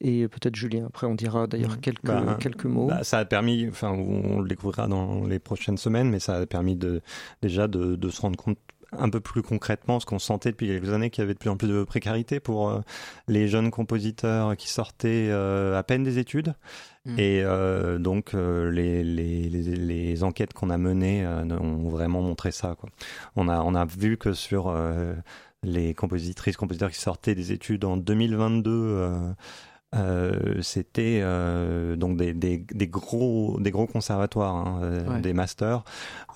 Et peut-être Julien, après, on dira d'ailleurs mmh. quelques, bah, quelques mots. Bah, ça a permis, enfin, on le découvrira dans les prochaines semaines, mais ça a permis de, déjà de, de se rendre compte un peu plus concrètement ce qu'on sentait depuis quelques années qu'il y avait de plus en plus de précarité pour euh, les jeunes compositeurs qui sortaient euh, à peine des études. Mmh. Et euh, donc les, les, les, les, enquêtes qu'on a menées ont vraiment montré ça. Quoi. On, a, on a vu que sur les compositrices, compositeurs qui sortaient des études en 2022 euh, euh, c'était euh, donc des, des, des, gros des gros conservatoires, hein, euh, des masters.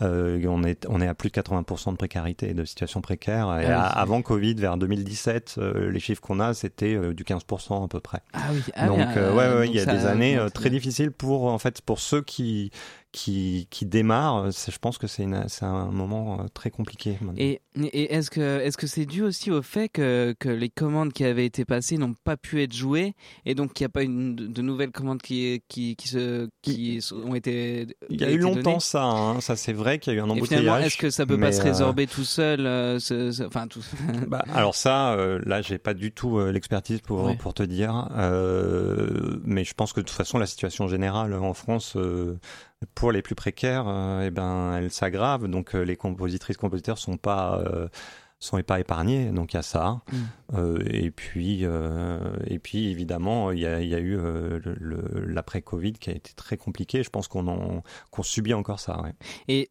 On est on est à plus de 80% de précarité, de situation précaire. Et ah avant Covid, vers 2017, euh, les chiffres qu'on a, c'était du 15% à peu près. Ah oui. Ah donc ouais, ouais, il y a des années très difficiles pour en fait pour ceux qui qui, qui démarre, je pense que c'est un moment euh, très compliqué. Et, et est-ce que est-ce que c'est dû aussi au fait que, que les commandes qui avaient été passées n'ont pas pu être jouées et donc il n'y a pas une, de nouvelles commandes qui qui qui, se, qui ont été Il y a eu longtemps ça, hein. ça c'est vrai qu'il y a eu un embouteillage. Est-ce que ça peut pas se euh, résorber tout seul euh, enfin tout. bah, alors ça, là j'ai pas du tout l'expertise pour pour te dire, mais je pense que de toute façon la situation générale en France pour les plus précaires, euh, eh ben, elle s'aggrave. Donc euh, les compositrices, compositeurs sont pas euh, sont pas épargnés, donc il y a ça. Mm. Euh, et puis, euh, et puis évidemment, il y a, y a, eu euh, l'après-Covid qui a été très compliqué. Je pense qu'on qu'on subit encore ça. Ouais. Et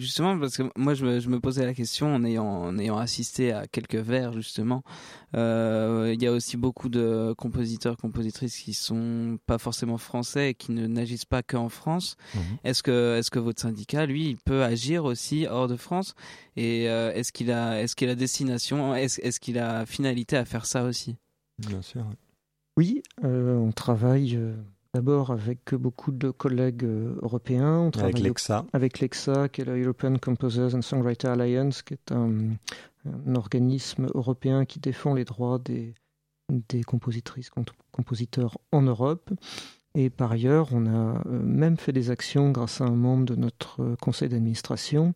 justement, parce que moi, je me, je me, posais la question en ayant, en ayant assisté à quelques vers justement. Euh, il y a aussi beaucoup de compositeurs, compositrices qui sont pas forcément français et qui ne n'agissent pas qu'en France. Mm-hmm. Est-ce que, est-ce que votre syndicat, lui, il peut agir aussi hors de France? Et est-ce qu'il a, est-ce qu'il a destination, est-ce, qu'il a finalité à faire ça aussi? Bien sûr. Oui, euh, on travaille euh, d'abord avec beaucoup de collègues euh, européens. On travaille avec l'EXA. Avec l'EXA, qui est la European Composers and Songwriters Alliance, qui est un, organisme européen qui défend les droits des, des compositrices, compositeurs en Europe. Et par ailleurs, on a même fait des actions grâce à un membre de notre conseil d'administration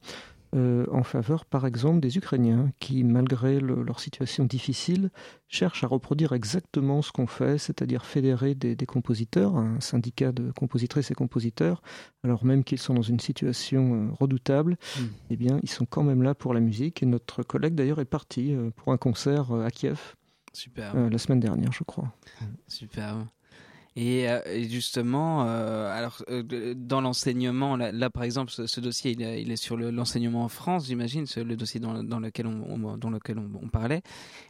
euh, en faveur, par exemple, des Ukrainiens qui, malgré leur situation difficile, cherchent à reproduire exactement ce qu'on fait, c'est-à-dire fédérer des, compositeurs, un syndicat de compositrices et compositeurs, alors même qu'ils sont dans une situation euh, redoutable, hmm. eh bien, ils sont quand même là pour la musique. Et notre collègue, d'ailleurs, est parti euh, pour un concert à Kiev. la semaine dernière, je crois. Super. Euh, et, justement, euh, alors euh, dans l'enseignement, là, par exemple, ce, dossier, il, est, sur l'enseignement en France, j'imagine, le dossier dans, lequel on, dans lequel on, parlait.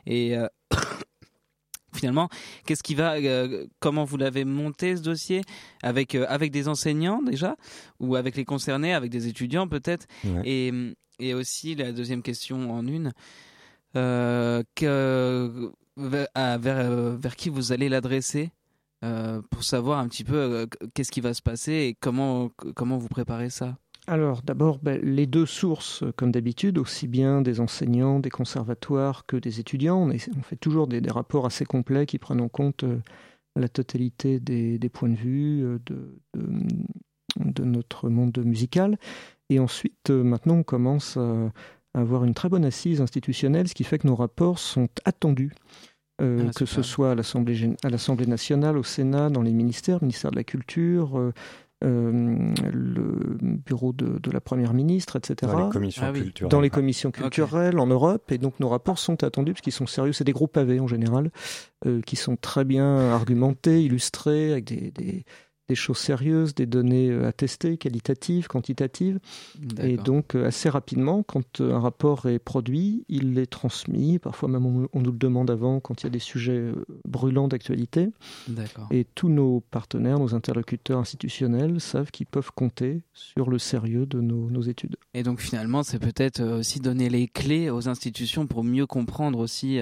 Et finalement, qu'est-ce qui va, comment vous l'avez monté ce dossier? Avec avec des enseignants déjà? Ou avec les concernés, avec des étudiants peut-être? Et, et aussi la deuxième question en une. Que, vers, vers, qui vous allez l'adresser? Euh, pour savoir un petit peu euh, qu'est-ce qui va se passer et comment, comment vous préparez ça? Alors d'abord, ben, les deux sources, comme d'habitude, aussi bien des enseignants, des conservatoires que des étudiants. On, on fait toujours des, rapports assez complets qui prennent en compte euh, la totalité des, points de vue de, notre monde musical. Et ensuite, maintenant, on commence à avoir une très bonne assise institutionnelle, ce qui fait que nos rapports sont attendus. Euh, ah, que ce soit à l'Assemblée nationale, au Sénat, dans les ministères, ministère de la Culture, euh, euh, le bureau de, la Première ministre, etc. Dans les commissions ah culturelles. Dans les commissions culturelles en Europe. Et donc nos rapports sont attendus parce qu'ils sont sérieux. C'est des gros pavés en général, qui sont très bien argumentés, illustrés, avec des des choses sérieuses, des données euh, attestées, qualitatives, quantitatives. Et donc, euh, assez rapidement, quand euh, un rapport est produit, il est transmis. Parfois même, on, nous le demande avant quand il y a des sujets brûlants d'actualité. Et tous nos partenaires, nos interlocuteurs institutionnels savent qu'ils peuvent compter sur le sérieux de nos, nos études. Et donc, finalement, c'est peut-être aussi donner les clés aux institutions pour mieux comprendre aussi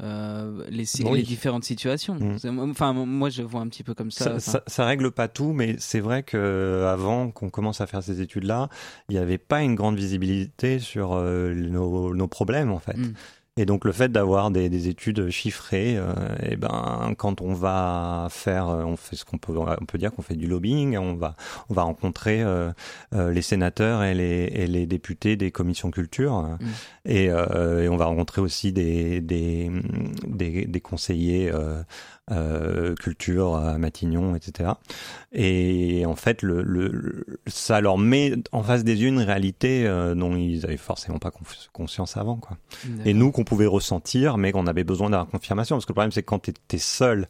les, les, différentes situations. Mm. Enfin, moi, je vois un petit peu comme ça. Ça, ça, règle pas tout, mais c'est vrai que avant qu'on commence à faire ces études-là, il n'y avait pas une grande visibilité sur nos, nos, problèmes, en fait. Mm. Et donc le fait d'avoir des, des, études chiffrées, et euh, eh ben quand on va faire, euh, on fait ce qu'on peut, on peut dire qu'on fait du lobbying, on va, on va rencontrer euh, les sénateurs et les, et les, députés des commissions culture, mmh. et, et, on va rencontrer aussi des, des, des, des conseillers euh, culture à Matignon, etc. Et en fait, le, le, ça leur met en face des yeux une réalité euh, dont ils avaient forcément pas conscience avant, quoi. Et nous qu'on pouvait ressentir, mais qu'on avait besoin d'avoir confirmation, parce que le problème c'est que quand tu es seul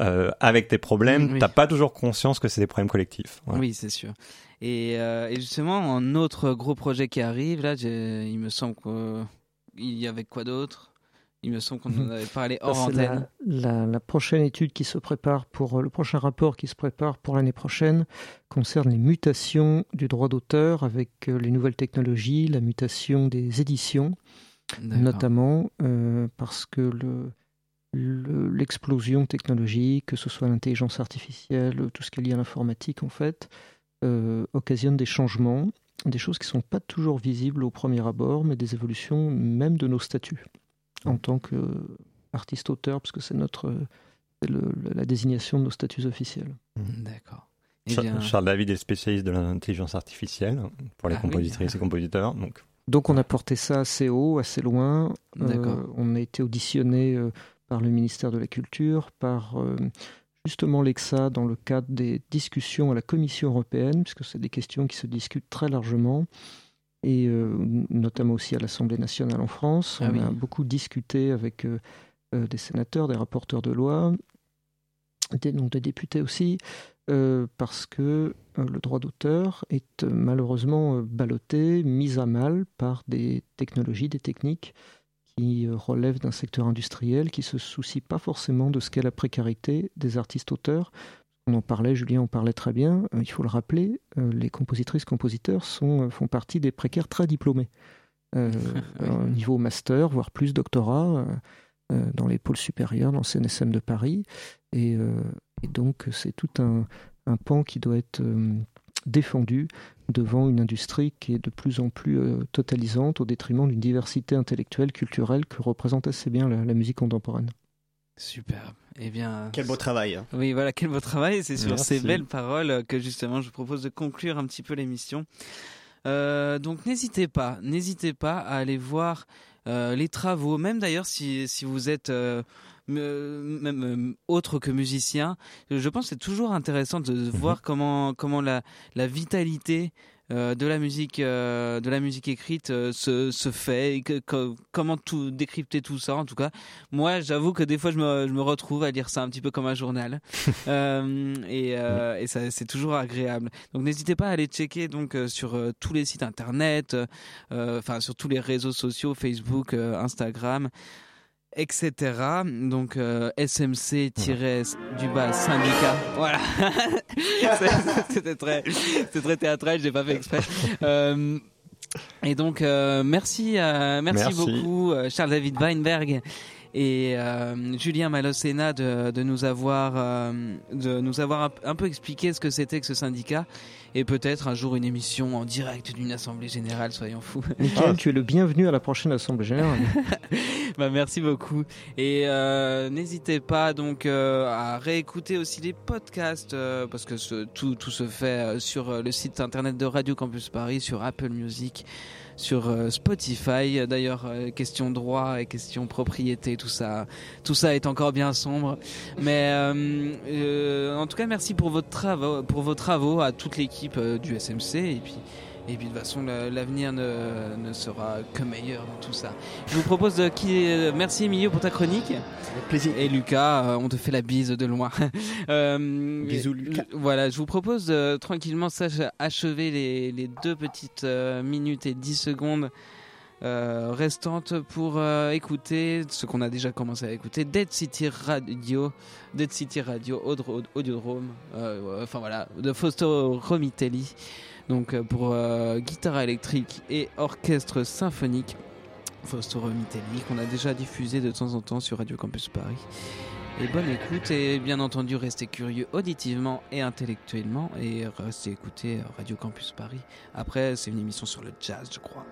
euh, avec tes problèmes, tu t'as pas toujours conscience que c'est des problèmes collectifs. Oui, c'est sûr. Et, et, justement, un autre gros projet qui arrive, là, il me semble qu'il y avait quoi d'autre? Il me semble qu'on en avait parlé hors antenne. La, la, prochaine étude qui se prépare pour le prochain rapport qui se prépare pour l'année prochaine concerne les mutations du droit d'auteur avec euh, les nouvelles technologies, la mutation des éditions, notamment euh, parce que le l'explosion technologique, que ce soit l'intelligence artificielle, tout ce qui est lié à l'informatique en fait, euh, occasionne des changements, des choses qui ne sont pas toujours visibles au premier abord, mais des évolutions même de nos statuts en tant qu'artiste-auteur, parce que c'est notre la désignation de nos statuts officiels. Mmh. D'accord. Eh Charles David est spécialiste de l'intelligence artificielle pour les ah compositrices et compositeurs. Donc. donc on a porté ça assez haut, assez loin. Euh, on a été auditionné euh, par le ministère de la Culture, par euh, justement l'EXA dans le cadre des discussions à la Commission européenne, puisque c'est des questions qui se discutent très largement et euh, notamment aussi à l'Assemblée nationale en France. Ah on a beaucoup discuté avec euh, euh, des sénateurs, des rapporteurs de loi, des, donc des députés aussi, parce que le droit d'auteur est malheureusement ballotté, mis à mal par des technologies, des techniques qui relèvent d'un secteur industriel qui se soucie pas forcément de ce qu'est la précarité des artistes-auteurs, on en parlait, Julien en parlait très bien, euh, il faut le rappeler, euh, les compositrices-compositeurs euh, font partie des précaires très diplômés. Au niveau master, voire plus doctorat, dans les pôles supérieurs, dans le CNSM de Paris. Et, donc, c'est tout un, pan qui doit être défendu devant une industrie qui est de plus en plus totalisante au détriment d'une diversité intellectuelle, culturelle que représente assez bien la musique contemporaine. Superbe. Eh bien, quel beau travail. Hein. Oui, voilà, quel beau travail. C'est sur ces belles paroles que justement je vous propose de conclure un petit peu l'émission. Euh, donc n'hésitez pas, n'hésitez pas à aller voir euh, les travaux, même d'ailleurs si, si vous êtes euh, même autre que musicien, je pense que c'est toujours intéressant de mhm. voir comment comment la, la vitalité euh, de la musique, euh, de la musique écrite euh, se, se, fait, comment tout décrypter tout ça. En tout cas, moi, j'avoue que des fois, je me, je me, retrouve à lire ça un petit peu comme un journal, et, et ça, c'est toujours agréable. Donc, n'hésitez pas à aller checker donc sur tous les sites internet, enfin sur tous les réseaux sociaux, Facebook, Instagram etc. Donc euh, SMC du bas syndicat. Voilà. C'était très, très théâtral, j'ai pas fait exprès. Euh, et donc euh, merci, merci, merci, beaucoup Charles David Weinberg et Julien Malocena de, de nous avoir de nous avoir un peu expliqué ce que c'était que ce syndicat et peut-être un jour une émission en direct d'une assemblée générale, soyons fous. Michael, tu es le bienvenu à la prochaine assemblée générale. bah, merci beaucoup. Et euh, n'hésitez pas donc euh, à réécouter aussi les podcasts euh, parce que ce, tout, tout se fait sur le site internet de Radio Campus Paris, sur Apple Music sur euh, Spotify. D'ailleurs, euh, question droit et question propriété, tout ça, tout ça est encore bien sombre. Mais euh, en tout cas, merci pour, votre travaux, pour vos travaux à toute l'équipe du SMC et puis et puis de toute façon, l'avenir ne, ne, sera que meilleur dans tout ça. Je vous propose de qui. Merci Emilio pour ta chronique. Avec plaisir. Et Lucas, euh, on te fait la bise de loin. euh, Bisous Lucas. Voilà, je vous propose de tranquillement achever les, les deux petites euh, minutes et dix secondes. Euh, restantes pour écouter ce qu'on a déjà commencé à écouter Dead City Radio Dead City Radio Audiodrome enfin voilà de Fausto Romitelli donc euh, pour euh, guitare électrique et orchestre symphonique. Fausto Romitelli, qu'on a déjà diffusé de temps en temps sur Radio Campus Paris. Et bonne écoute et bien entendu restez curieux auditivement et intellectuellement et restez écouter Radio Campus Paris. Après c'est une émission sur le jazz je crois.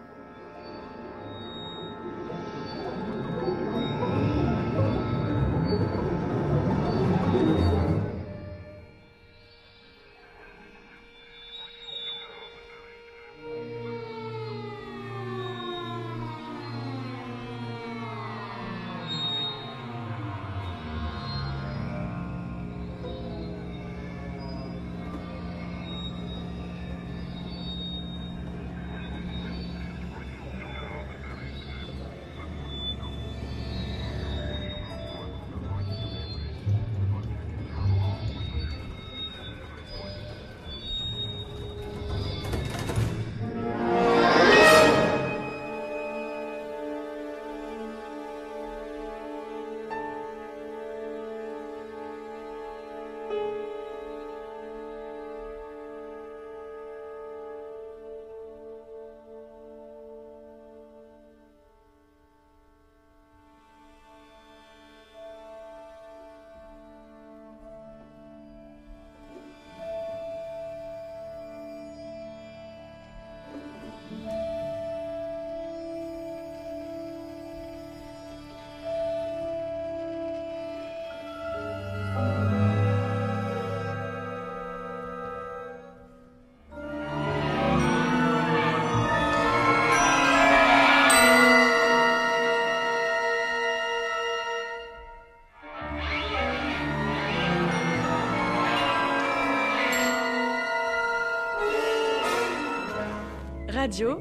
Radio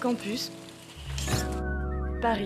Campus